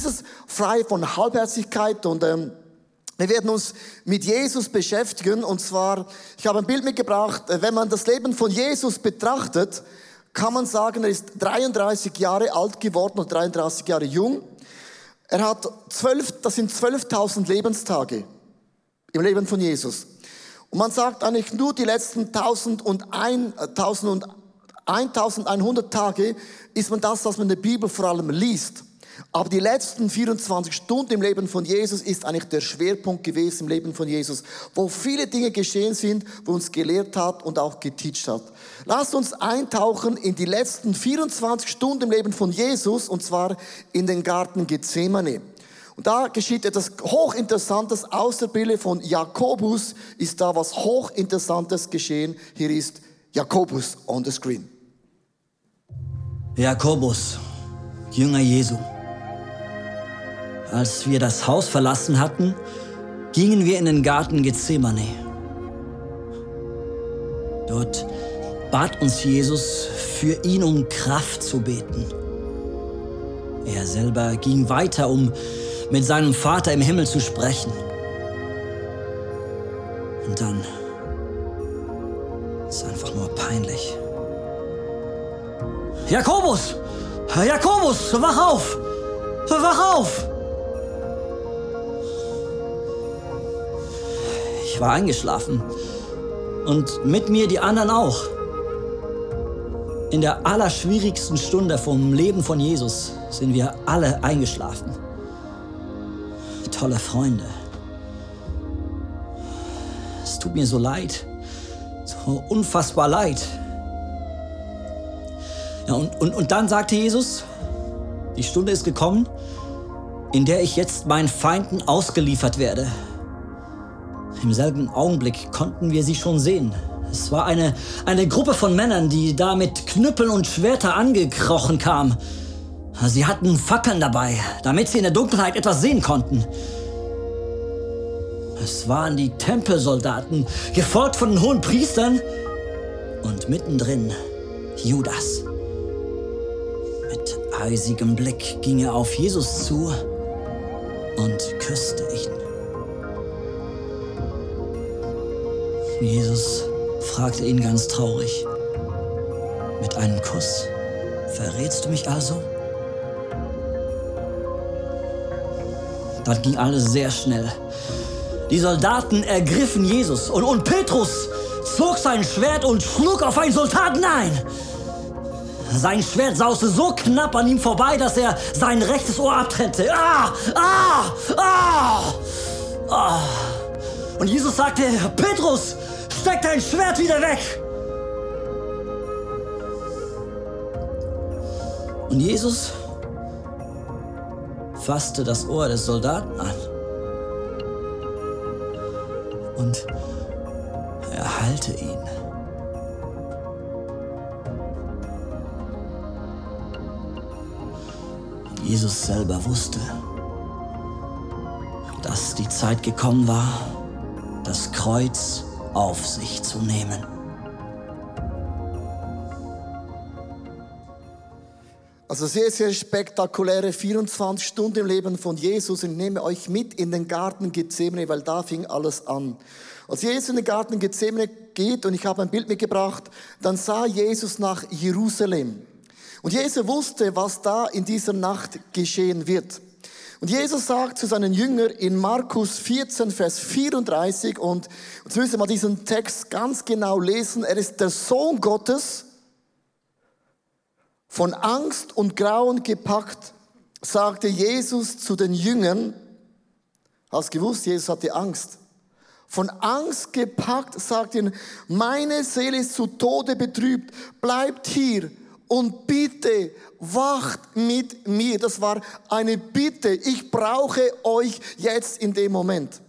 Jesus, frei von Halbherzigkeit und ähm, wir werden uns mit Jesus beschäftigen und zwar, ich habe ein Bild mitgebracht, äh, wenn man das Leben von Jesus betrachtet, kann man sagen, er ist 33 Jahre alt geworden und 33 Jahre jung. Er hat 12, das sind 12.000 Lebenstage im Leben von Jesus. Und man sagt eigentlich nur die letzten 1001, 1100 äh, Tage ist man das, was man in der Bibel vor allem liest. Aber die letzten 24 Stunden im Leben von Jesus ist eigentlich der Schwerpunkt gewesen im Leben von Jesus, wo viele Dinge geschehen sind, wo uns gelehrt hat und auch geteacht hat. Lasst uns eintauchen in die letzten 24 Stunden im Leben von Jesus und zwar in den Garten Gethsemane. Und da geschieht etwas hochinteressantes aus der Brille von Jakobus ist da was hochinteressantes geschehen. Hier ist Jakobus on the screen. Jakobus, Jünger Jesu. Als wir das Haus verlassen hatten, gingen wir in den Garten Gethsemane. Dort bat uns Jesus, für ihn um Kraft zu beten. Er selber ging weiter, um mit seinem Vater im Himmel zu sprechen. Und dann ist einfach nur peinlich. Jakobus! Jakobus, wach auf! Wach auf! War eingeschlafen. Und mit mir die anderen auch. In der allerschwierigsten Stunde vom Leben von Jesus sind wir alle eingeschlafen. Tolle Freunde. Es tut mir so leid. So unfassbar leid. Ja, und, und, und dann sagte Jesus, die Stunde ist gekommen, in der ich jetzt meinen Feinden ausgeliefert werde. Im selben Augenblick konnten wir sie schon sehen. Es war eine, eine Gruppe von Männern, die da mit Knüppeln und Schwerter angekrochen kam. Sie hatten Fackeln dabei, damit sie in der Dunkelheit etwas sehen konnten. Es waren die Tempelsoldaten, gefolgt von den hohen Priestern und mittendrin Judas. Mit eisigem Blick ging er auf Jesus zu und küsste ihn. Jesus fragte ihn ganz traurig. Mit einem Kuss verrätst du mich also? Dann ging alles sehr schnell. Die Soldaten ergriffen Jesus und, und Petrus zog sein Schwert und schlug auf einen Soldaten ein. Sein Schwert sauste so knapp an ihm vorbei, dass er sein rechtes Ohr abtrennte. Ah, ah, ah, ah. Und Jesus sagte, Petrus, Steck dein Schwert wieder weg! Und Jesus fasste das Ohr des Soldaten an und er heilte ihn. Jesus selber wusste, dass die Zeit gekommen war, das Kreuz auf sich zu nehmen. Also sehr, sehr spektakuläre 24 Stunden im Leben von Jesus. Ich nehme euch mit in den Garten Gethsemane, weil da fing alles an. Als Jesus in den Garten Gethsemane geht, und ich habe ein Bild mitgebracht, dann sah Jesus nach Jerusalem. Und Jesus wusste, was da in dieser Nacht geschehen wird. Und Jesus sagt zu seinen Jüngern in Markus 14, Vers 34, und jetzt müssen wir diesen Text ganz genau lesen. Er ist der Sohn Gottes, von Angst und Grauen gepackt, sagte Jesus zu den Jüngern, hast gewusst, Jesus hatte Angst. Von Angst gepackt, sagt ihn, meine Seele ist zu Tode betrübt, bleibt hier und bitte wacht mit mir. Das war eine Bitte. Ich brauche euch jetzt in dem Moment.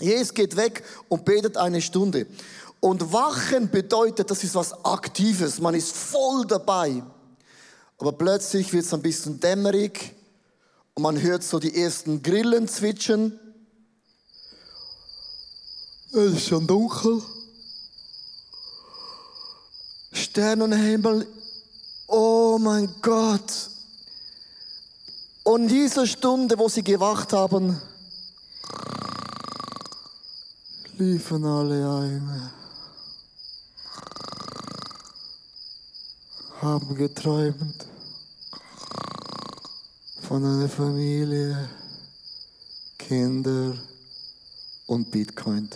Jesus geht weg und betet eine Stunde. Und wachen bedeutet, das ist was Aktives. Man ist voll dabei. Aber plötzlich wird es ein bisschen dämmerig und man hört so die ersten Grillen zwitschern. Es ist schon dunkel. Sternenhimmel oh mein Gott. Und in dieser Stunde, wo sie gewacht haben, liefen alle ein. Haben geträumt von einer Familie, Kinder und Bitcoin.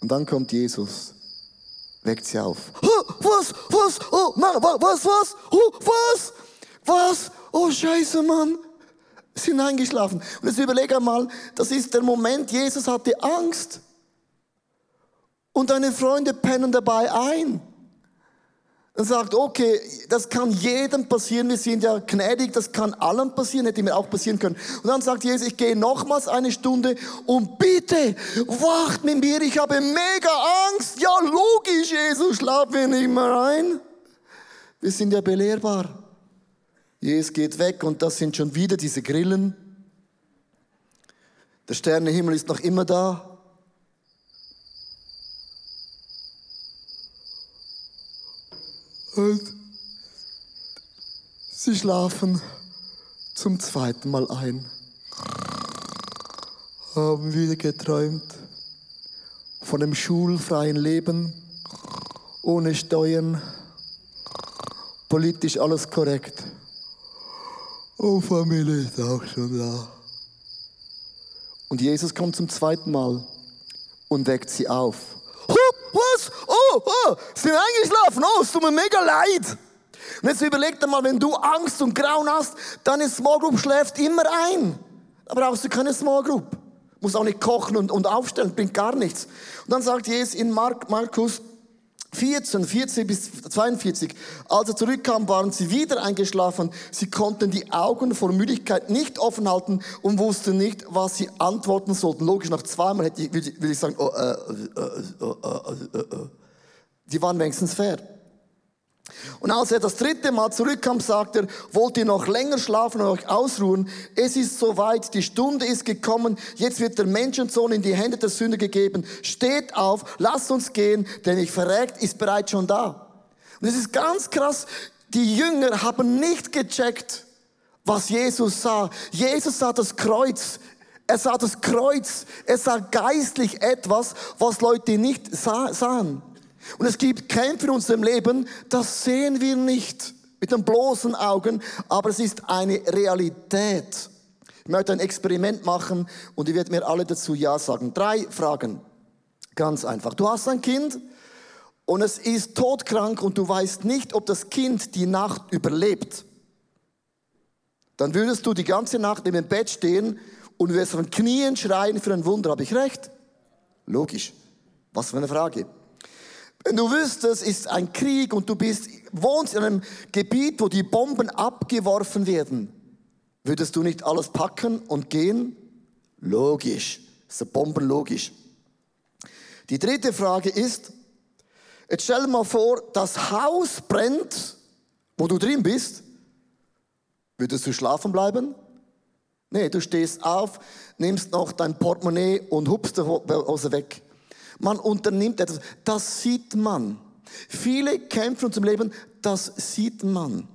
Und dann kommt Jesus weckt sie auf. Was? Was? Oh, Mann, was? Was? Oh, was? Was? Oh, Scheiße, Mann. Sind eingeschlafen. Und jetzt überlege einmal, das ist der Moment, Jesus hatte Angst. Und deine Freunde pennen dabei ein und sagt, okay, das kann jedem passieren, wir sind ja gnädig, das kann allem passieren, hätte mir auch passieren können. Und dann sagt Jesus, ich gehe nochmals eine Stunde und bitte, wacht mit mir, ich habe mega Angst. Ja, logisch, Jesus, schlafen wir nicht mehr ein. Wir sind ja belehrbar. Jesus geht weg und das sind schon wieder diese Grillen. Der Sternenhimmel ist noch immer da. Und sie schlafen zum zweiten Mal ein. Haben wieder geträumt von einem schulfreien Leben, ohne Steuern, politisch alles korrekt. Oh, Familie ist auch schon da. Und Jesus kommt zum zweiten Mal und weckt sie auf. Was? Oh, oh, sind eingeschlafen. Oh, es tut mir mega leid. Und jetzt überleg dir mal, wenn du Angst und Grauen hast, deine Small Group schläft immer ein. Da brauchst du keine Small Group. Musst auch nicht kochen und, und aufstellen, bringt gar nichts. Und dann sagt Jesus in Mark, Markus 14, 40 bis 42. Als er zurückkam, waren sie wieder eingeschlafen. Sie konnten die Augen vor Müdigkeit nicht offen halten und wussten nicht, was sie antworten sollten. Logisch, nach zweimal hätte ich, würde ich sagen, oh, äh, äh, äh, äh, Die waren wenigstens fair. Und als er das dritte Mal zurückkam, sagt er, wollt ihr noch länger schlafen und euch ausruhen? Es ist soweit, die Stunde ist gekommen, jetzt wird der Menschensohn in die Hände der Sünder gegeben. Steht auf, lasst uns gehen, denn ich verreckt ist bereits schon da. Und es ist ganz krass, die Jünger haben nicht gecheckt, was Jesus sah. Jesus sah das Kreuz. Er sah das Kreuz. Er sah geistlich etwas, was Leute nicht sahen. Und es gibt Kämpfe in unserem Leben, das sehen wir nicht mit den bloßen Augen, aber es ist eine Realität. Ich möchte ein Experiment machen und ihr werdet mir alle dazu Ja sagen. Drei Fragen. Ganz einfach. Du hast ein Kind und es ist todkrank und du weißt nicht, ob das Kind die Nacht überlebt. Dann würdest du die ganze Nacht neben dem Bett stehen und wirst von Knien schreien für ein Wunder. Habe ich recht? Logisch. Was für eine Frage. Wenn du wüsstest, es ist ein Krieg und du bist, wohnst in einem Gebiet, wo die Bomben abgeworfen werden, würdest du nicht alles packen und gehen? Logisch. Das ist Bomben logisch. Die dritte Frage ist, jetzt stell dir mal vor, das Haus brennt, wo du drin bist. Würdest du schlafen bleiben? Nee, du stehst auf, nimmst noch dein Portemonnaie und hupst die Hose weg. Man unternimmt etwas. Das sieht man. Viele kämpfen zum Leben, das sieht man.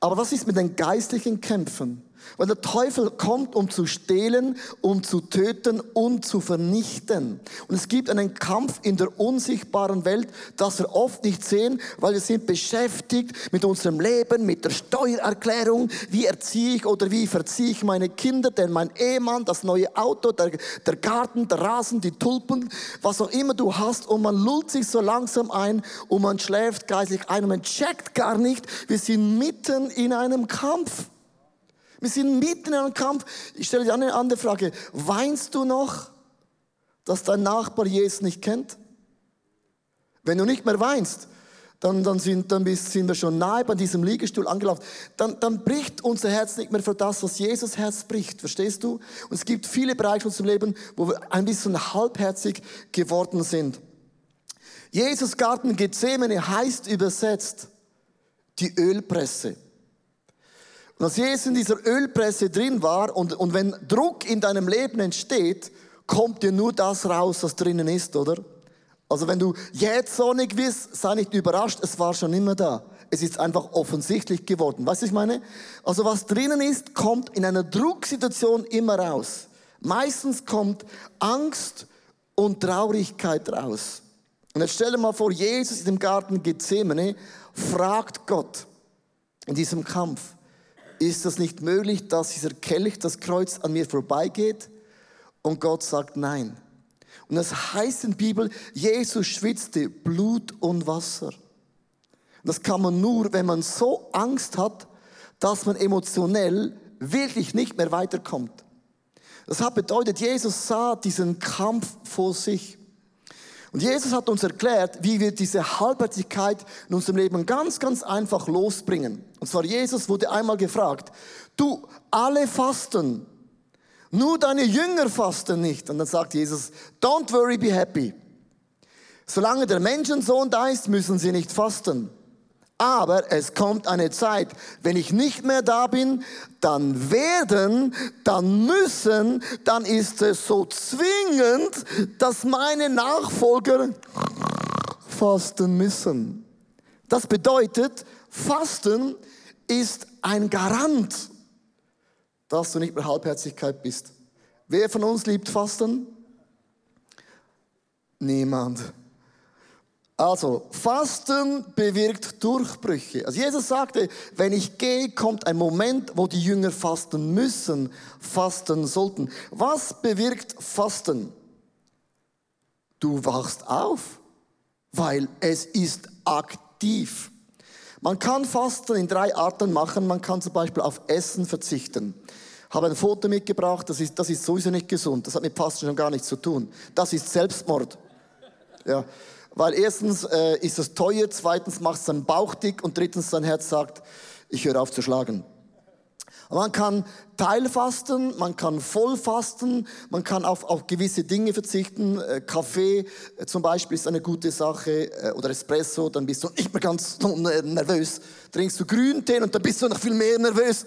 Aber was ist mit den geistlichen Kämpfen? Weil der Teufel kommt, um zu stehlen, um zu töten und zu vernichten. Und es gibt einen Kampf in der unsichtbaren Welt, das wir oft nicht sehen, weil wir sind beschäftigt mit unserem Leben, mit der Steuererklärung. Wie erziehe ich oder wie verziehe ich meine Kinder, denn mein Ehemann, das neue Auto, der, der Garten, der Rasen, die Tulpen, was auch immer du hast. Und man lullt sich so langsam ein und man schläft geistlich ein und man checkt gar nicht, wir sind mitten in einem Kampf. Wir sind mitten in einem Kampf. Ich stelle dir eine andere Frage. Weinst du noch, dass dein Nachbar Jesus nicht kennt? Wenn du nicht mehr weinst, dann, dann, sind, dann sind wir schon nahe bei diesem Liegestuhl angelaufen. Dann, dann bricht unser Herz nicht mehr für das, was Jesus Herz bricht. Verstehst du? Und es gibt viele Bereiche unseres Lebens, wo wir ein bisschen halbherzig geworden sind. Jesus Garten Gethsemane heißt übersetzt die Ölpresse. Und als Jesus in dieser Ölpresse drin war und, und wenn Druck in deinem Leben entsteht, kommt dir nur das raus, was drinnen ist, oder? Also wenn du jetzt so nicht bist, sei nicht überrascht, es war schon immer da. Es ist einfach offensichtlich geworden. Weißt du, was ich meine? Also was drinnen ist, kommt in einer Drucksituation immer raus. Meistens kommt Angst und Traurigkeit raus. Und jetzt stell dir mal vor, Jesus in dem Garten Gethsemane fragt Gott in diesem Kampf, ist das nicht möglich, dass dieser Kelch, das Kreuz an mir vorbeigeht? Und Gott sagt nein. Und das heißt in der Bibel, Jesus schwitzte Blut und Wasser. Das kann man nur, wenn man so Angst hat, dass man emotionell wirklich nicht mehr weiterkommt. Das hat bedeutet, Jesus sah diesen Kampf vor sich. Und Jesus hat uns erklärt, wie wir diese Halbherzigkeit in unserem Leben ganz, ganz einfach losbringen. Und zwar Jesus wurde einmal gefragt, du, alle fasten, nur deine Jünger fasten nicht. Und dann sagt Jesus, don't worry, be happy. Solange der Menschensohn da ist, müssen sie nicht fasten. Aber es kommt eine Zeit, wenn ich nicht mehr da bin, dann werden, dann müssen, dann ist es so zwingend, dass meine Nachfolger fasten müssen. Das bedeutet, Fasten ist ein Garant, dass du nicht mehr Halbherzigkeit bist. Wer von uns liebt Fasten? Niemand. Also, Fasten bewirkt Durchbrüche. Also Jesus sagte, wenn ich gehe, kommt ein Moment, wo die Jünger fasten müssen, fasten sollten. Was bewirkt Fasten? Du wachst auf, weil es ist aktiv. Man kann Fasten in drei Arten machen. Man kann zum Beispiel auf Essen verzichten. Ich habe ein Foto mitgebracht, das ist, das ist sowieso nicht gesund. Das hat mit Fasten schon gar nichts zu tun. Das ist Selbstmord. Ja. Weil erstens äh, ist es teuer, zweitens macht es deinen Bauch dick und drittens dein Herz sagt, ich höre auf zu schlagen. Man kann Teilfasten, man kann Vollfasten, man kann auf, auf gewisse Dinge verzichten. Äh, Kaffee äh, zum Beispiel ist eine gute Sache äh, oder Espresso, dann bist du nicht mehr ganz nervös. Trinkst du Grüntee und dann bist du noch viel mehr nervös.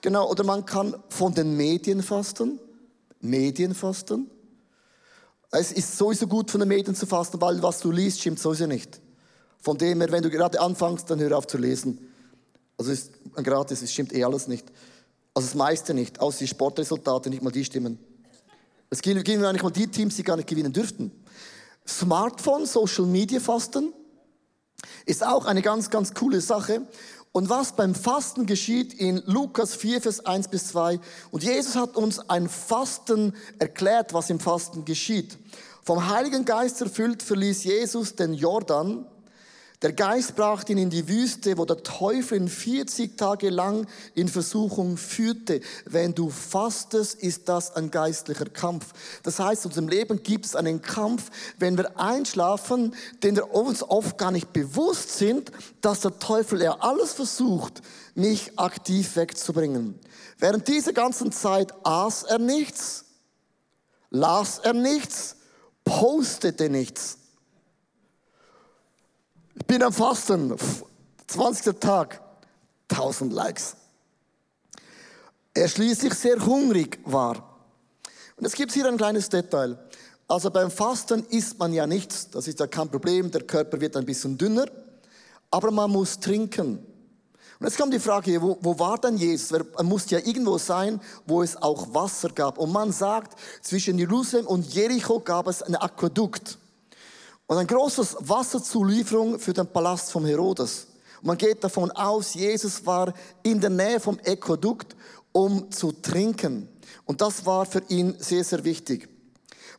Genau, oder man kann von den Medien fasten. Medien fasten. Es ist sowieso gut, von den Medien zu fasten, weil was du liest, stimmt sowieso nicht. Von dem her, wenn du gerade anfängst, dann hör auf zu lesen. Also ist gratis, es stimmt eh alles nicht. Also das meiste nicht, außer die Sportresultate, nicht mal die stimmen. Es gewinnen eigentlich mal die Teams, die gar nicht gewinnen dürften. Smartphone, Social Media Fasten ist auch eine ganz, ganz coole Sache. Und was beim Fasten geschieht in Lukas 4, Vers 1 bis 2. Und Jesus hat uns ein Fasten erklärt, was im Fasten geschieht. Vom Heiligen Geist erfüllt verließ Jesus den Jordan der Geist brachte ihn in die Wüste, wo der Teufel ihn 40 Tage lang in Versuchung führte. Wenn du fastest, ist das ein geistlicher Kampf. Das heißt, in unserem Leben gibt es einen Kampf, wenn wir einschlafen, den wir uns oft gar nicht bewusst sind, dass der Teufel ja alles versucht, mich aktiv wegzubringen. Während dieser ganzen Zeit aß er nichts, las er nichts, postete nichts. Ich bin am Fasten, 20. Tag, 1000 Likes. Er schließlich sehr hungrig war. Und es gibt hier ein kleines Detail. Also beim Fasten isst man ja nichts, das ist ja kein Problem, der Körper wird ein bisschen dünner, aber man muss trinken. Und jetzt kommt die Frage, wo, wo war denn Jesus? Er musste ja irgendwo sein, wo es auch Wasser gab. Und man sagt, zwischen Jerusalem und Jericho gab es ein Aquädukt. Und ein großes Wasserzulieferung für den Palast von Herodes. Und man geht davon aus, Jesus war in der Nähe vom Aquädukt, um zu trinken. Und das war für ihn sehr, sehr wichtig.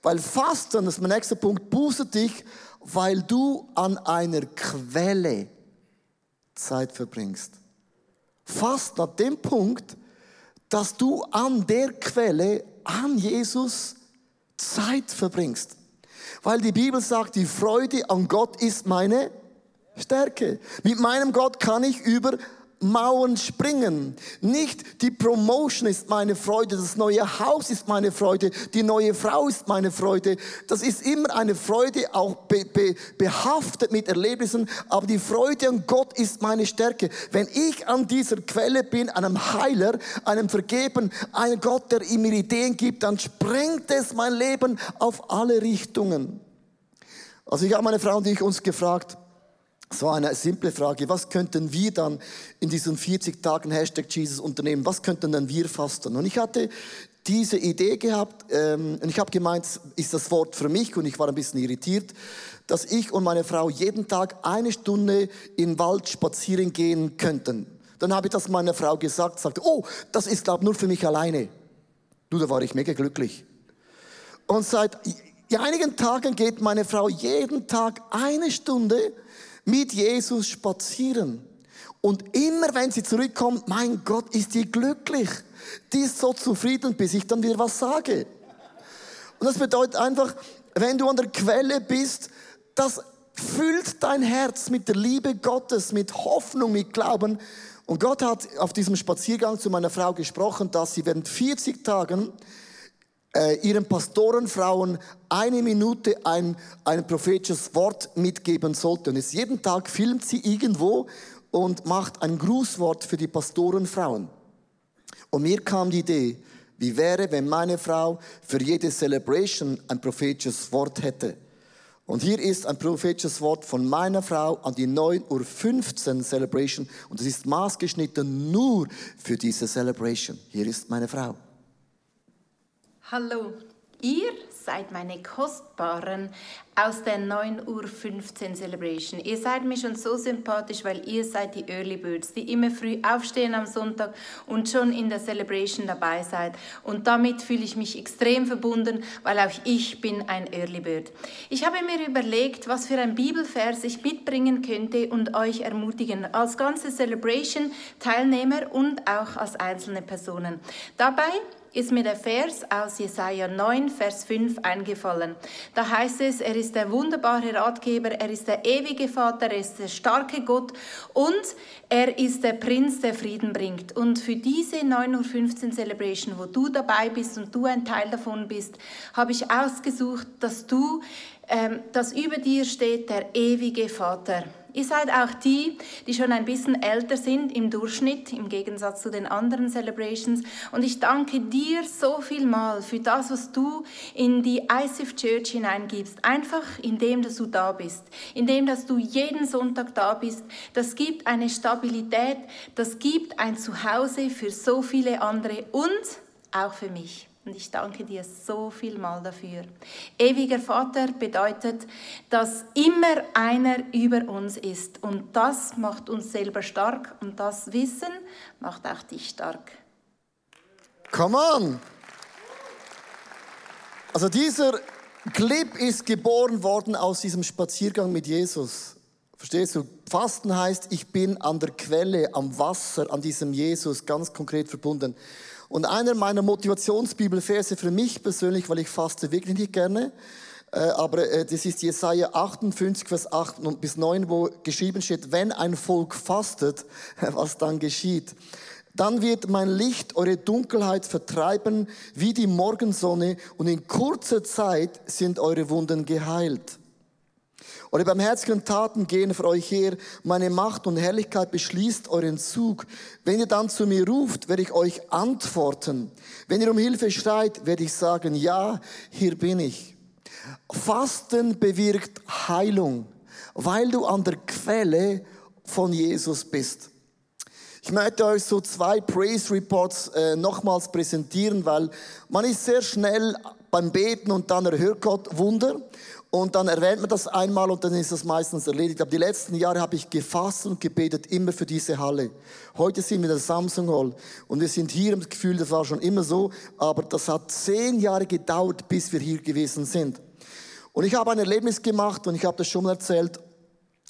Weil Fasten, das ist mein nächster Punkt, buße dich, weil du an einer Quelle Zeit verbringst. Fast nach dem Punkt, dass du an der Quelle, an Jesus Zeit verbringst. Weil die Bibel sagt, die Freude an Gott ist meine Stärke. Mit meinem Gott kann ich über Mauern springen. Nicht die Promotion ist meine Freude, das neue Haus ist meine Freude, die neue Frau ist meine Freude. Das ist immer eine Freude, auch be, be, behaftet mit Erlebnissen, aber die Freude an Gott ist meine Stärke. Wenn ich an dieser Quelle bin, einem Heiler, einem Vergeben, einem Gott, der mir Ideen gibt, dann sprengt es mein Leben auf alle Richtungen. Also ich habe meine Frau und ich uns gefragt, so eine simple Frage. Was könnten wir dann in diesen 40 Tagen Hashtag Jesus unternehmen? Was könnten dann wir fasten? Und ich hatte diese Idee gehabt ähm, und ich habe gemeint, ist das Wort für mich und ich war ein bisschen irritiert, dass ich und meine Frau jeden Tag eine Stunde im Wald spazieren gehen könnten. Dann habe ich das meiner Frau gesagt, sagte, oh, das ist glaube nur für mich alleine. Du, da war ich mega glücklich. Und seit einigen Tagen geht meine Frau jeden Tag eine Stunde mit Jesus spazieren. Und immer wenn sie zurückkommt, mein Gott, ist die glücklich. Die ist so zufrieden, bis ich dann wieder was sage. Und das bedeutet einfach, wenn du an der Quelle bist, das füllt dein Herz mit der Liebe Gottes, mit Hoffnung, mit Glauben. Und Gott hat auf diesem Spaziergang zu meiner Frau gesprochen, dass sie während 40 Tagen äh, ihren Pastorenfrauen eine Minute ein, ein prophetisches Wort mitgeben sollte. Und jetzt jeden Tag filmt sie irgendwo und macht ein Grußwort für die Pastorenfrauen. Und mir kam die Idee, wie wäre, wenn meine Frau für jede Celebration ein prophetisches Wort hätte. Und hier ist ein prophetisches Wort von meiner Frau an die 9.15 Uhr Celebration. Und es ist maßgeschnitten nur für diese Celebration. Hier ist meine Frau. Hallo, ihr seid meine Kostbaren aus der 9.15 Uhr Celebration. Ihr seid mir schon so sympathisch, weil ihr seid die Early Birds, die immer früh aufstehen am Sonntag und schon in der Celebration dabei seid. Und damit fühle ich mich extrem verbunden, weil auch ich bin ein Early Bird. Ich habe mir überlegt, was für ein Bibelvers ich mitbringen könnte und euch ermutigen, als ganze Celebration Teilnehmer und auch als einzelne Personen. Dabei ist mir der Vers aus Jesaja 9, Vers 5 eingefallen. Da heißt es, er ist der wunderbare Ratgeber, er ist der ewige Vater, er ist der starke Gott und er ist der Prinz, der Frieden bringt. Und für diese 9.15 Uhr Celebration, wo du dabei bist und du ein Teil davon bist, habe ich ausgesucht, dass du, ähm, dass über dir steht der ewige Vater. Ihr seid auch die, die schon ein bisschen älter sind im Durchschnitt, im Gegensatz zu den anderen Celebrations. Und ich danke dir so viel mal für das, was du in die ICF Church hineingibst. Einfach indem, dass du da bist. Indem, dass du jeden Sonntag da bist. Das gibt eine Stabilität. Das gibt ein Zuhause für so viele andere und auch für mich. Und ich danke dir so viel mal dafür. Ewiger Vater bedeutet, dass immer einer über uns ist. Und das macht uns selber stark. Und das Wissen macht auch dich stark. Come on! Also dieser Clip ist geboren worden aus diesem Spaziergang mit Jesus. Verstehst du? Fasten heißt, ich bin an der Quelle, am Wasser, an diesem Jesus ganz konkret verbunden. Und einer meiner Motivationsbibelverse für mich persönlich, weil ich faste wirklich nicht gerne, äh, aber äh, das ist Jesaja 58, Vers 8 bis 9, wo geschrieben steht, wenn ein Volk fastet, was dann geschieht. Dann wird mein Licht eure Dunkelheit vertreiben wie die Morgensonne und in kurzer Zeit sind eure Wunden geheilt. Eure barmherzigen Taten gehen für euch her. Meine Macht und Herrlichkeit beschließt euren Zug. Wenn ihr dann zu mir ruft, werde ich euch antworten. Wenn ihr um Hilfe schreit, werde ich sagen, ja, hier bin ich. Fasten bewirkt Heilung, weil du an der Quelle von Jesus bist. Ich möchte euch so zwei Praise Reports äh, nochmals präsentieren, weil man ist sehr schnell beim Beten und dann erhört Gott Wunder und dann erwähnt man das einmal und dann ist das meistens erledigt. Aber die letzten Jahre habe ich gefasst und gebetet immer für diese Halle. Heute sind wir in der Samsung Hall und wir sind hier im Gefühl, das war schon immer so, aber das hat zehn Jahre gedauert, bis wir hier gewesen sind. Und ich habe ein Erlebnis gemacht und ich habe das schon mal erzählt.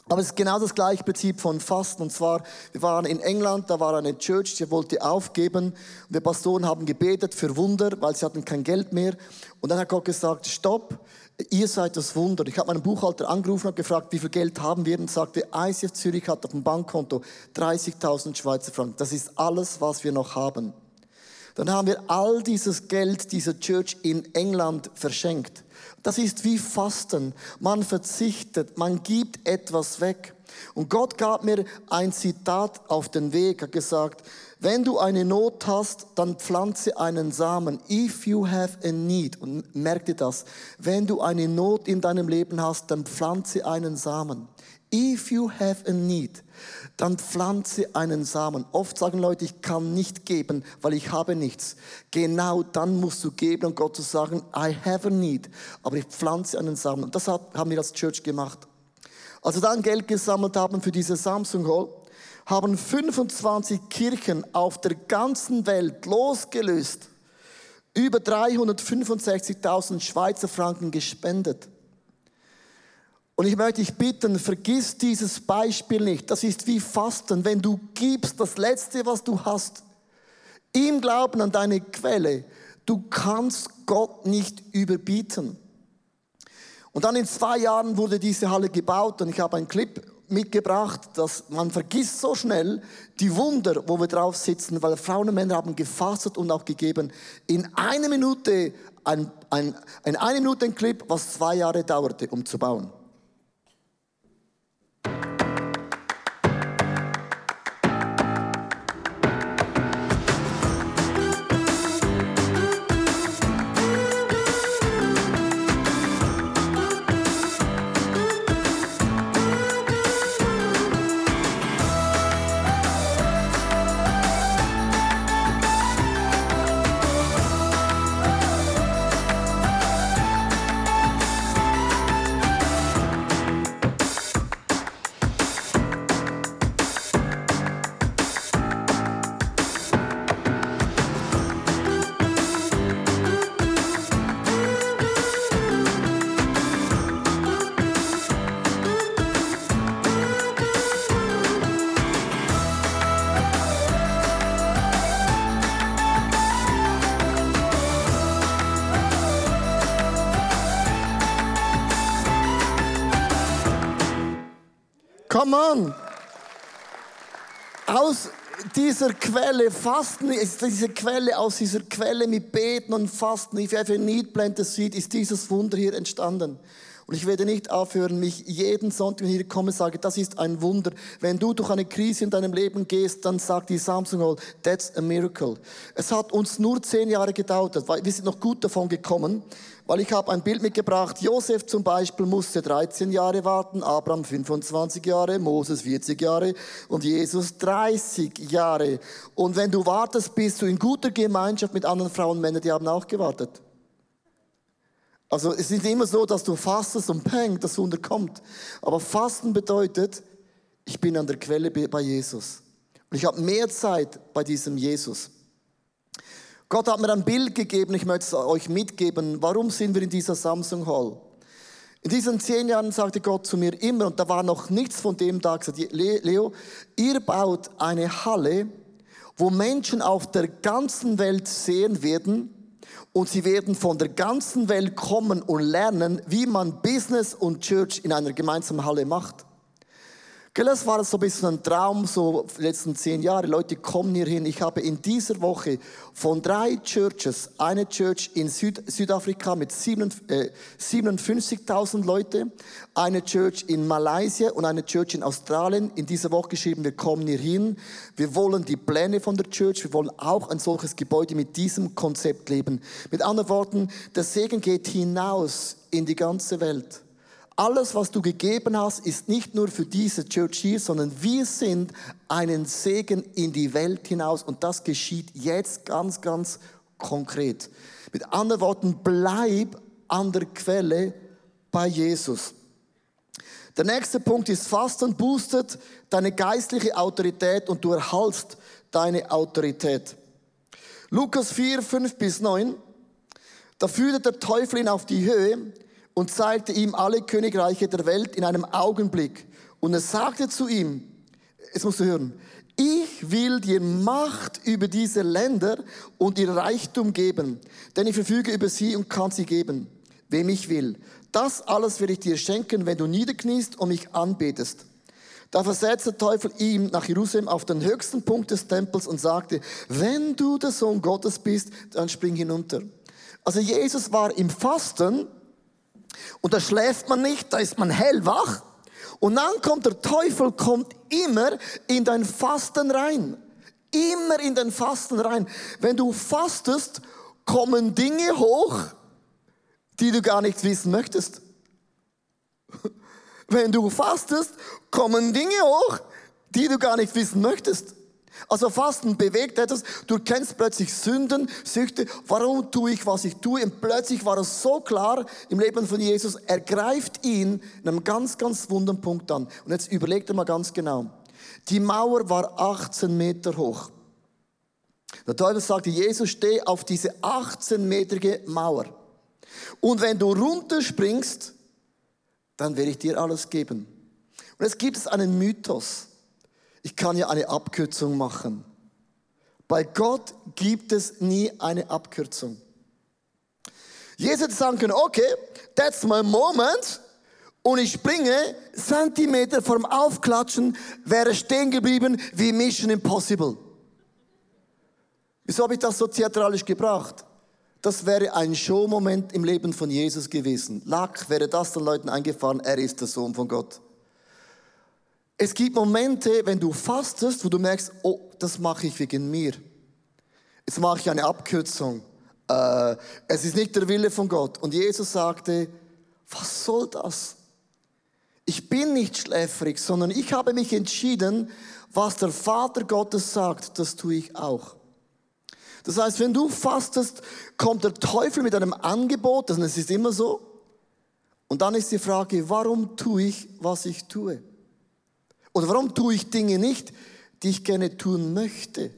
Aber es ist genau das gleiche Prinzip von Fasten. Und zwar, wir waren in England, da war eine Church, die wollte aufgeben. Und wir Pastoren haben gebetet für Wunder, weil sie hatten kein Geld mehr. Und dann hat Gott gesagt, stopp, ihr seid das Wunder. Ich habe meinen Buchhalter angerufen und gefragt, wie viel Geld haben wir? Und sagte, ICF Zürich hat auf dem Bankkonto 30.000 Schweizer Franken. Das ist alles, was wir noch haben. Dann haben wir all dieses Geld dieser Church in England verschenkt. Das ist wie Fasten. Man verzichtet, man gibt etwas weg. Und Gott gab mir ein Zitat auf den Weg, hat gesagt, wenn du eine Not hast, dann pflanze einen Samen. If you have a need. Und merk dir das. Wenn du eine Not in deinem Leben hast, dann pflanze einen Samen. If you have a need, dann pflanze einen Samen. Oft sagen Leute, ich kann nicht geben, weil ich habe nichts. Genau dann musst du geben und Gott zu sagen, I have a need, aber ich pflanze einen Samen. Und das haben wir als Church gemacht. Als wir dann Geld gesammelt haben für diese Samsung Hall, haben 25 Kirchen auf der ganzen Welt losgelöst über 365.000 Schweizer Franken gespendet. Und ich möchte dich bitten, vergiss dieses Beispiel nicht. Das ist wie Fasten. Wenn du gibst das Letzte, was du hast, im Glauben an deine Quelle, du kannst Gott nicht überbieten. Und dann in zwei Jahren wurde diese Halle gebaut und ich habe einen Clip mitgebracht, dass man vergisst so schnell die Wunder, wo wir drauf sitzen, weil Frauen und Männer haben gefastet und auch gegeben. In einer Minute, ein, ein, ein eine Minute ein Clip, was zwei Jahre dauerte, um zu bauen. Come on! Aus dieser Quelle, Fasten ist diese Quelle, aus dieser Quelle mit Beten und Fasten, if you have a need, plant seed, ist dieses Wunder hier entstanden. Und ich werde nicht aufhören, mich jeden Sonntag, wenn ich hier sage, das ist ein Wunder. Wenn du durch eine Krise in deinem Leben gehst, dann sagt die Samsung Hall, that's a miracle. Es hat uns nur zehn Jahre gedauert, weil wir sind noch gut davon gekommen, weil ich habe ein Bild mitgebracht. Josef zum Beispiel musste 13 Jahre warten, Abraham 25 Jahre, Moses 40 Jahre und Jesus 30 Jahre. Und wenn du wartest, bist du in guter Gemeinschaft mit anderen Frauen und Männern, die haben auch gewartet. Also es ist nicht immer so, dass du fastest und peng, das Wunder kommt. Aber Fasten bedeutet, ich bin an der Quelle bei Jesus. Und ich habe mehr Zeit bei diesem Jesus. Gott hat mir ein Bild gegeben, ich möchte es euch mitgeben. Warum sind wir in dieser Samsung Hall? In diesen zehn Jahren sagte Gott zu mir immer, und da war noch nichts von dem da, gesagt, Leo, ihr baut eine Halle, wo Menschen auf der ganzen Welt sehen werden, und sie werden von der ganzen Welt kommen und lernen, wie man Business und Church in einer gemeinsamen Halle macht. Gell, das war so ein bisschen ein Traum, so die letzten zehn Jahre. Leute kommen hier hin. Ich habe in dieser Woche von drei Churches, eine Church in Süd Südafrika mit 57.000 äh, Leute, eine Church in Malaysia und eine Church in Australien in dieser Woche geschrieben, wir kommen hier hin. Wir wollen die Pläne von der Church, wir wollen auch ein solches Gebäude mit diesem Konzept leben. Mit anderen Worten, der Segen geht hinaus in die ganze Welt. Alles, was du gegeben hast, ist nicht nur für diese Church hier, sondern wir sind einen Segen in die Welt hinaus und das geschieht jetzt ganz, ganz konkret. Mit anderen Worten, bleib an der Quelle bei Jesus. Der nächste Punkt ist Fasten boostet deine geistliche Autorität und du erhaltst deine Autorität. Lukas 4, 5 bis 9. Da führte der Teufel ihn auf die Höhe und zeigte ihm alle Königreiche der Welt in einem Augenblick. Und er sagte zu ihm, jetzt musst du hören, ich will dir Macht über diese Länder und ihr Reichtum geben, denn ich verfüge über sie und kann sie geben, wem ich will. Das alles will ich dir schenken, wenn du niederkniest und mich anbetest. Da versetzte der Teufel ihm nach Jerusalem auf den höchsten Punkt des Tempels und sagte, wenn du der Sohn Gottes bist, dann spring hinunter. Also Jesus war im Fasten und da schläft man nicht, da ist man hellwach. Und dann kommt der Teufel, kommt immer in dein Fasten rein. Immer in dein Fasten rein. Wenn du fastest, kommen Dinge hoch, die du gar nicht wissen möchtest. Wenn du fastest, kommen Dinge hoch, die du gar nicht wissen möchtest. Also Fasten bewegt etwas. Du kennst plötzlich Sünden, Süchte. Warum tue ich, was ich tue? Und plötzlich war es so klar im Leben von Jesus. Er greift ihn in einem ganz, ganz wunden Punkt an. Und jetzt überlegt er mal ganz genau. Die Mauer war 18 Meter hoch. Der Teufel sagte, Jesus, steh auf diese 18-metrige Mauer. Und wenn du runterspringst, dann werde ich dir alles geben. Und jetzt gibt es einen Mythos ich kann ja eine Abkürzung machen. Bei Gott gibt es nie eine Abkürzung. Jesus hätte sagen können, okay, that's my moment. Und ich springe Zentimeter vom Aufklatschen, wäre stehen geblieben wie Mission Impossible. Wieso habe ich das so theatralisch gebracht? Das wäre ein Showmoment im Leben von Jesus gewesen. Lack wäre das den Leuten eingefahren, er ist der Sohn von Gott. Es gibt Momente, wenn du fastest, wo du merkst, oh, das mache ich wegen mir. Jetzt mache ich eine Abkürzung. Äh, es ist nicht der Wille von Gott. Und Jesus sagte, was soll das? Ich bin nicht schläfrig, sondern ich habe mich entschieden, was der Vater Gottes sagt, das tue ich auch. Das heißt, wenn du fastest, kommt der Teufel mit einem Angebot, das ist immer so. Und dann ist die Frage, warum tue ich, was ich tue? Oder warum tue ich Dinge nicht, die ich gerne tun möchte?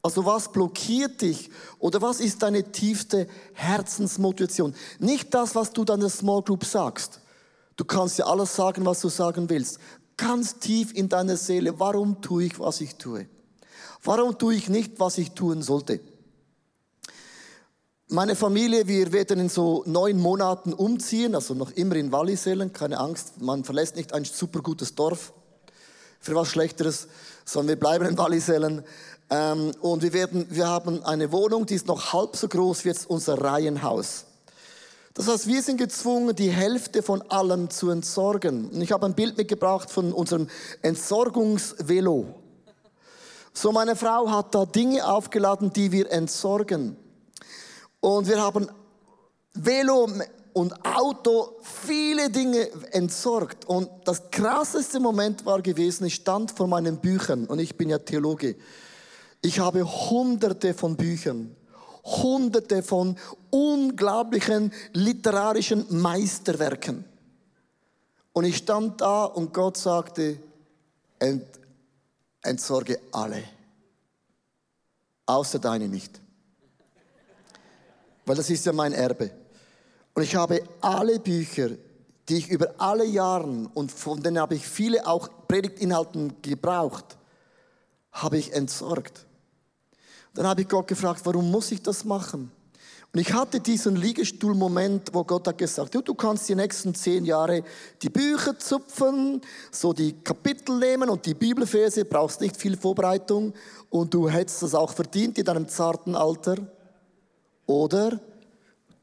Also was blockiert dich? Oder was ist deine tiefste Herzensmotivation? Nicht das, was du deiner Small Group sagst. Du kannst ja alles sagen, was du sagen willst. Ganz tief in deiner Seele, warum tue ich, was ich tue? Warum tue ich nicht, was ich tun sollte? Meine Familie, wir werden in so neun Monaten umziehen, also noch immer in Wallisellen, keine Angst, man verlässt nicht ein super gutes Dorf für was Schlechteres, sondern wir bleiben in Wallisellen. Ähm, und wir, werden, wir haben eine Wohnung, die ist noch halb so groß wie jetzt unser Reihenhaus. Das heißt, wir sind gezwungen, die Hälfte von allem zu entsorgen. Und ich habe ein Bild mitgebracht von unserem Entsorgungsvelo. So, meine Frau hat da Dinge aufgeladen, die wir entsorgen. Und wir haben Velo und Auto viele Dinge entsorgt. Und das krasseste Moment war gewesen, ich stand vor meinen Büchern und ich bin ja Theologe. Ich habe hunderte von Büchern, hunderte von unglaublichen literarischen Meisterwerken. Und ich stand da und Gott sagte, ent, entsorge alle, außer deine nicht. Weil das ist ja mein Erbe. Und ich habe alle Bücher, die ich über alle Jahren und von denen habe ich viele auch Predigtinhalten gebraucht, habe ich entsorgt. Dann habe ich Gott gefragt, warum muss ich das machen? Und ich hatte diesen Liegestuhl-Moment, wo Gott hat gesagt, du, du kannst die nächsten zehn Jahre die Bücher zupfen, so die Kapitel nehmen und die Bibelverse, brauchst nicht viel Vorbereitung und du hättest das auch verdient in deinem zarten Alter. Oder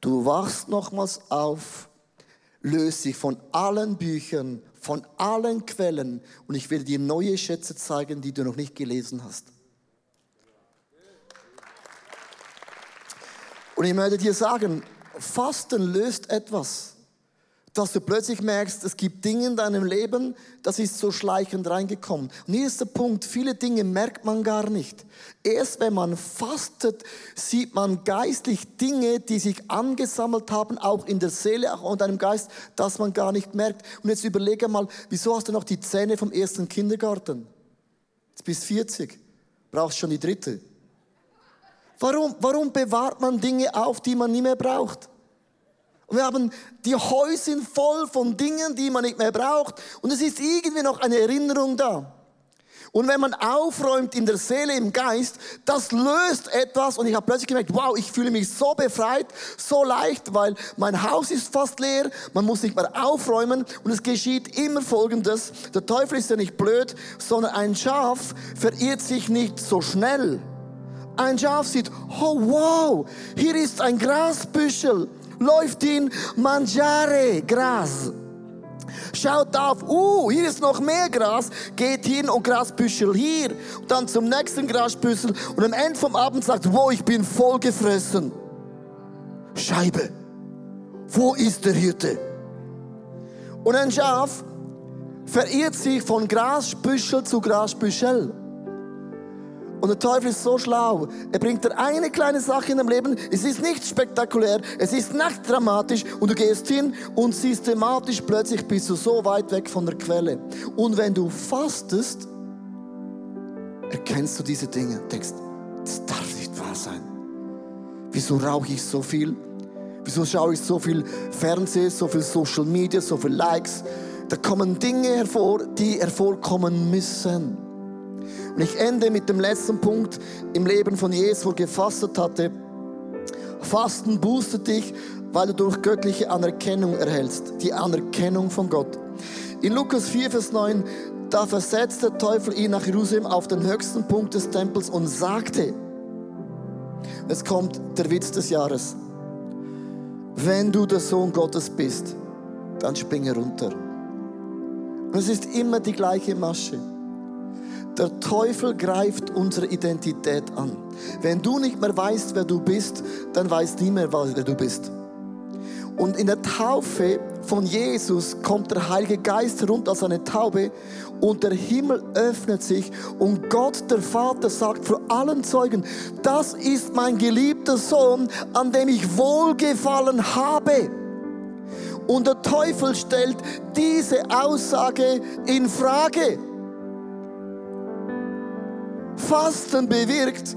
du wachst nochmals auf, löst dich von allen Büchern, von allen Quellen und ich werde dir neue Schätze zeigen, die du noch nicht gelesen hast. Und ich möchte dir sagen, Fasten löst etwas, dass du plötzlich merkst, es gibt Dinge in deinem Leben, das ist so schleichend reingekommen. Und hier ist der Punkt, viele Dinge merkt man gar nicht. Erst wenn man fastet, sieht man geistlich Dinge, die sich angesammelt haben, auch in der Seele, auch in deinem Geist, dass man gar nicht merkt. Und jetzt überlege mal, wieso hast du noch die Zähne vom ersten Kindergarten? Jetzt bist 40, brauchst schon die dritte. Warum, warum bewahrt man Dinge auf, die man nie mehr braucht? Und wir haben die Häuser voll von Dingen, die man nicht mehr braucht. Und es ist irgendwie noch eine Erinnerung da. Und wenn man aufräumt in der Seele, im Geist, das löst etwas. Und ich habe plötzlich gemerkt, wow, ich fühle mich so befreit, so leicht, weil mein Haus ist fast leer, man muss nicht mehr aufräumen. Und es geschieht immer Folgendes. Der Teufel ist ja nicht blöd, sondern ein Schaf verirrt sich nicht so schnell. Ein Schaf sieht, oh wow, hier ist ein Grasbüschel, läuft hin, mangiare, Gras. Schaut auf, uh, hier ist noch mehr Gras, geht hin und Grasbüschel hier, und dann zum nächsten Grasbüschel und am Ende vom Abend sagt, wow, ich bin voll gefressen. Scheibe, wo ist der Hirte? Und ein Schaf verirrt sich von Grasbüschel zu Grasbüschel. Und der Teufel ist so schlau. Er bringt dir eine kleine Sache in deinem Leben. Es ist nicht spektakulär, es ist nicht dramatisch. Und du gehst hin und systematisch plötzlich bist du so weit weg von der Quelle. Und wenn du fastest, erkennst du diese Dinge denkst, das darf nicht wahr sein. Wieso rauche ich so viel? Wieso schaue ich so viel Fernsehen, so viel Social Media, so viel Likes? Da kommen Dinge hervor, die hervorkommen müssen. Und ich ende mit dem letzten Punkt im Leben von Jesus, wo er gefastet hatte. Fasten boostet dich, weil du durch göttliche Anerkennung erhältst. Die Anerkennung von Gott. In Lukas 4, Vers 9, da versetzt der Teufel ihn nach Jerusalem auf den höchsten Punkt des Tempels und sagte, es kommt der Witz des Jahres, wenn du der Sohn Gottes bist, dann springe runter. Und es ist immer die gleiche Masche. Der Teufel greift unsere Identität an. Wenn du nicht mehr weißt, wer du bist, dann weiß niemand mehr, wer du bist. Und in der Taufe von Jesus kommt der Heilige Geist herunter als eine Taube und der Himmel öffnet sich und Gott, der Vater, sagt vor allen Zeugen, das ist mein geliebter Sohn, an dem ich wohlgefallen habe. Und der Teufel stellt diese Aussage in Frage. Fasten bewirkt,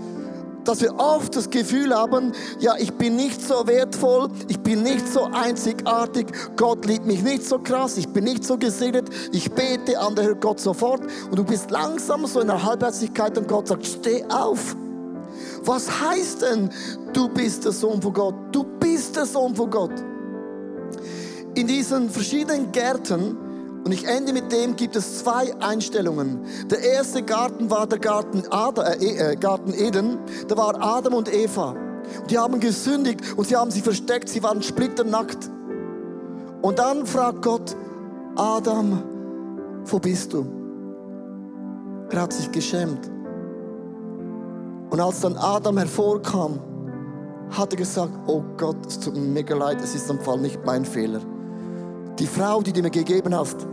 dass wir oft das Gefühl haben, ja, ich bin nicht so wertvoll, ich bin nicht so einzigartig, Gott liebt mich nicht so krass, ich bin nicht so gesegnet, ich bete, andere hört Gott sofort und du bist langsam so in der Halbherzigkeit und Gott sagt, steh auf. Was heißt denn, du bist der Sohn von Gott? Du bist der Sohn von Gott. In diesen verschiedenen Gärten und ich ende mit dem, gibt es zwei Einstellungen. Der erste Garten war der Garten, Adam, äh, e, äh, Garten Eden. Da war Adam und Eva. Und die haben gesündigt und sie haben sich versteckt, sie waren splitternackt. Und dann fragt Gott, Adam, wo bist du? Er hat sich geschämt. Und als dann Adam hervorkam, hat er gesagt, oh Gott, es tut mir mega leid, es ist am Fall nicht mein Fehler. Die Frau, die du mir gegeben hast,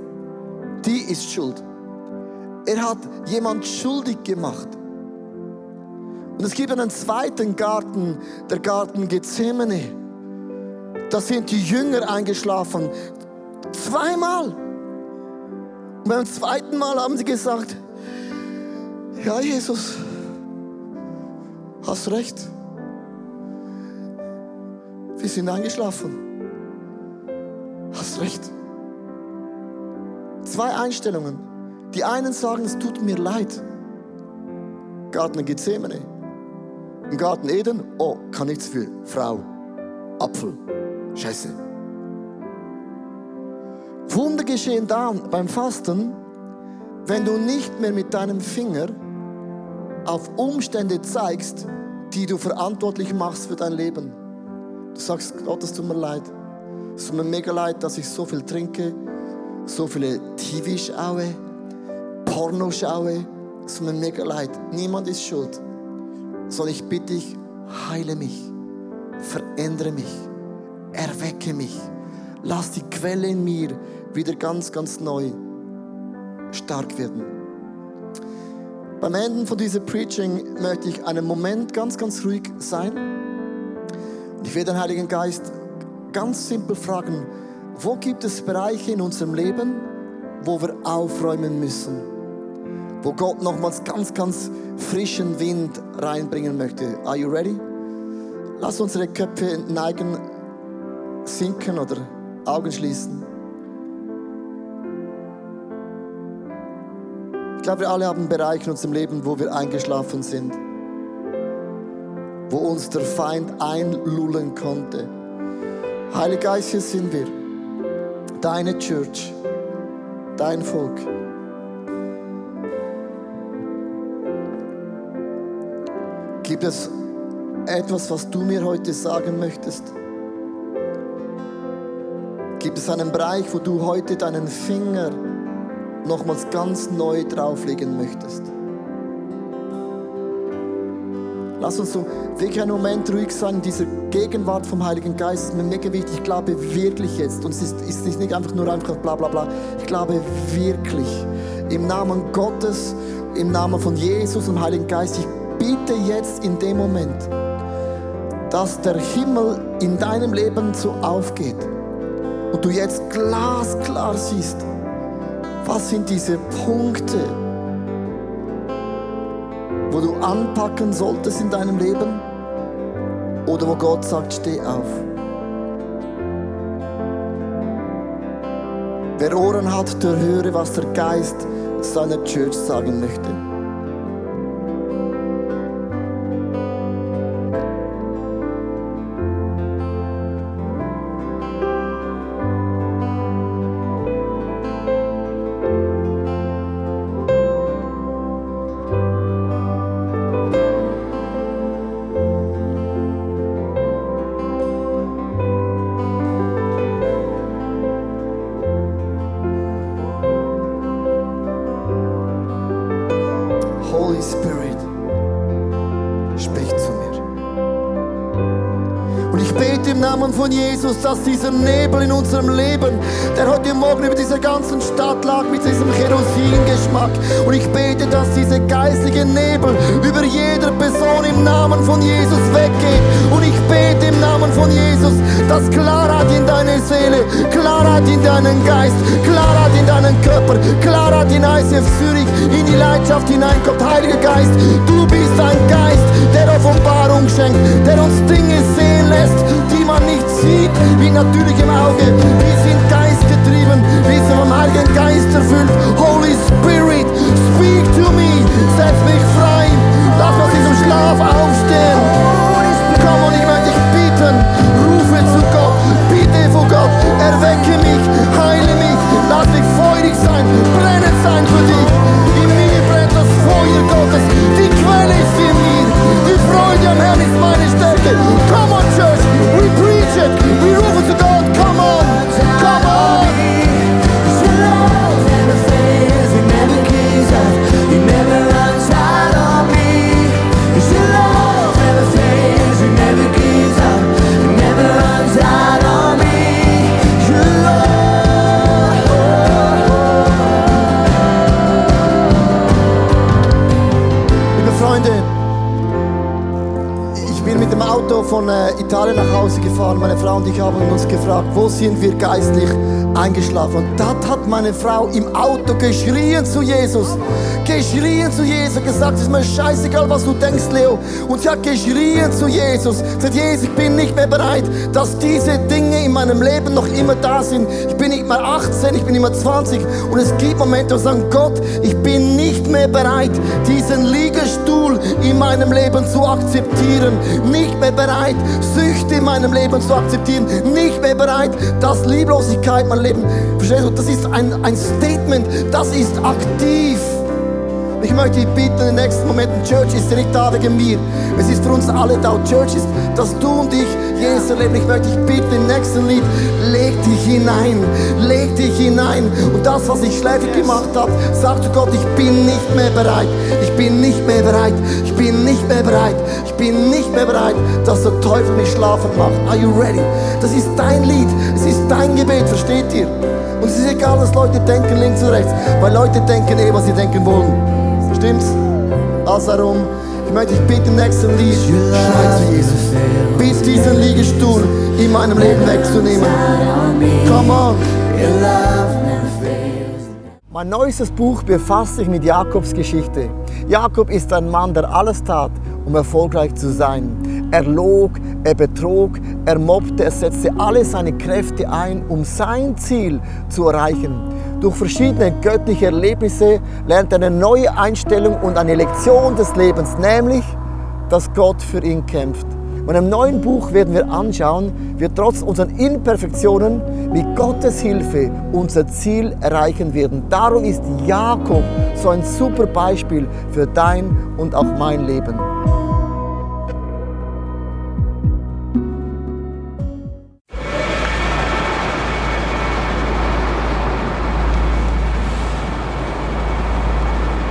die ist schuld. Er hat jemand schuldig gemacht. Und es gibt einen zweiten Garten, der Garten Gethsemane. Da sind die Jünger eingeschlafen. Zweimal. Und beim zweiten Mal haben sie gesagt, ja Jesus, hast recht. Wir sind eingeschlafen. Hast recht. Zwei Einstellungen. Die einen sagen, es tut mir leid. Garten Gethsemane. Im Garten Eden, oh, kann nichts für Frau. Apfel. Scheiße. Wunder geschehen dann beim Fasten, wenn du nicht mehr mit deinem Finger auf Umstände zeigst, die du verantwortlich machst für dein Leben. Du sagst, Gott, es tut mir leid. Es tut mir mega leid, dass ich so viel trinke, so viele TV schaue, Porno schaue. Es tut mir mega leid. Niemand ist schuld. Sondern ich bitte dich, heile mich, verändere mich, erwecke mich. Lass die Quelle in mir wieder ganz, ganz neu stark werden. Beim Ende von diesem Preaching möchte ich einen Moment ganz, ganz ruhig sein. Ich werde den Heiligen Geist ganz simpel fragen, wo gibt es Bereiche in unserem Leben, wo wir aufräumen müssen? Wo Gott nochmals ganz, ganz frischen Wind reinbringen möchte. Are you ready? Lass unsere Köpfe neigen, sinken oder Augen schließen. Ich glaube, wir alle haben Bereiche in unserem Leben, wo wir eingeschlafen sind. Wo uns der Feind einlullen konnte. Heiliger Geist, hier sind wir. Deine Church. Dein Volk. Gibt es etwas, was du mir heute sagen möchtest? Gibt es einen Bereich, wo du heute deinen Finger nochmals ganz neu drauflegen möchtest? Lass uns so wirklich einen Moment ruhig sein in dieser Gegenwart vom Heiligen Geist. Mir mega wichtig. Ich glaube wirklich jetzt, und es ist, ist nicht einfach nur einfach bla bla bla, ich glaube wirklich im Namen Gottes, im Namen von Jesus und Heiligen Geist, ich bitte jetzt in dem Moment, dass der Himmel in deinem Leben so aufgeht und du jetzt glasklar siehst, was sind diese Punkte, wo du anpacken solltest in deinem Leben oder wo Gott sagt, steh auf. Wer Ohren hat, der höre, was der Geist seiner Church sagen möchte. Jesus, dass dieser Nebel in unserem Leben, der heute Morgen über dieser ganzen Stadt lag, mit diesem Kerosingeschmack, und ich bete, dass dieser geistliche Nebel über jeder Person im Namen von Jesus weggeht. Und ich bete im Namen von Jesus, dass Klarheit in deine Seele, Klarheit in deinen Geist, Klarheit in deinen Körper, Klarheit in ICF Zürich, in die Leidenschaft hineinkommt. Heiliger Geist, du bist ein Geist, der Offenbarung schenkt, der uns Dinge sehen lässt, die man nicht sieht, wie natürlich im Auge. Wir sind geistgetrieben, wir sind vom Heiligen Geist erfüllt. Holy Spirit, speak to me, setz mich frei, lass uns aus diesem Schlaf aufstehen. Komm und ich möchte dich bitten, rufe zu Gott, bitte vor Gott, erwecke mich, heile mich, lass mich feurig sein, brennend sein für dich. In mir brennt das Feuer Gottes, die Quelle ist Freude am Herrn ist meine Stärke. Come on, Church, we preach it, we rufe zu Gott, come on, come on. Freunde, Auto von äh, Italien nach Hause gefahren. Meine Frau und ich haben uns gefragt, wo sind wir geistlich eingeschlafen? Und dort hat meine Frau im Auto geschrien zu Jesus. Geschrien zu Jesus, gesagt, es ist mir scheißegal, was du denkst, Leo. Und sie hat geschrien zu Jesus. Sagt, Jesus, ich bin nicht mehr bereit, dass diese Dinge in meinem Leben noch immer da sind. Ich bin nicht mehr 18, ich bin immer 20. Und es gibt Momente, wo sagen, Gott, ich bin nicht mehr bereit, diesen Liegestuhl in meinem Leben zu akzeptieren. Nicht mehr bereit, Süchte in meinem Leben zu akzeptieren, nicht mehr bereit, dass Lieblosigkeit mein Leben, verstehst du, das ist ein, ein Statement, das ist aktiv. Ich möchte dich bitten, in den nächsten Momenten, Church ist nicht da wegen mir. Es ist für uns alle da. Church ist, dass du und ich Jesus erleben. Ich möchte dich bitten, im nächsten Lied, leg dich hinein. Leg dich hinein. Und das, was ich schläfrig gemacht habe, sag zu Gott, ich bin nicht mehr bereit. Ich bin nicht mehr bereit. Ich bin nicht mehr bereit. Ich bin nicht mehr bereit, dass der Teufel mich schlafen macht. Are you ready? Das ist dein Lied. Es ist dein Gebet, versteht ihr? Und es ist egal, was Leute denken, links und rechts. Weil Leute denken eh, was sie denken wollen. Stimmt's? Also darum, ich möchte dich bitten, im nächsten Lied, schrei zu Jesus. Bitte diesen Liegestuhl in meinem Leben wegzunehmen. Come on. Mein neuestes Buch befasst sich mit Jakobs Geschichte. Jakob ist ein Mann, der alles tat, um erfolgreich zu sein. Er log, er betrog, er mobbte, er setzte alle seine Kräfte ein, um sein Ziel zu erreichen. Durch verschiedene göttliche Erlebnisse lernt er eine neue Einstellung und eine Lektion des Lebens, nämlich, dass Gott für ihn kämpft. Und im neuen Buch werden wir anschauen, wie trotz unseren Imperfektionen mit Gottes Hilfe unser Ziel erreichen werden. Darum ist Jakob so ein super Beispiel für dein und auch mein Leben.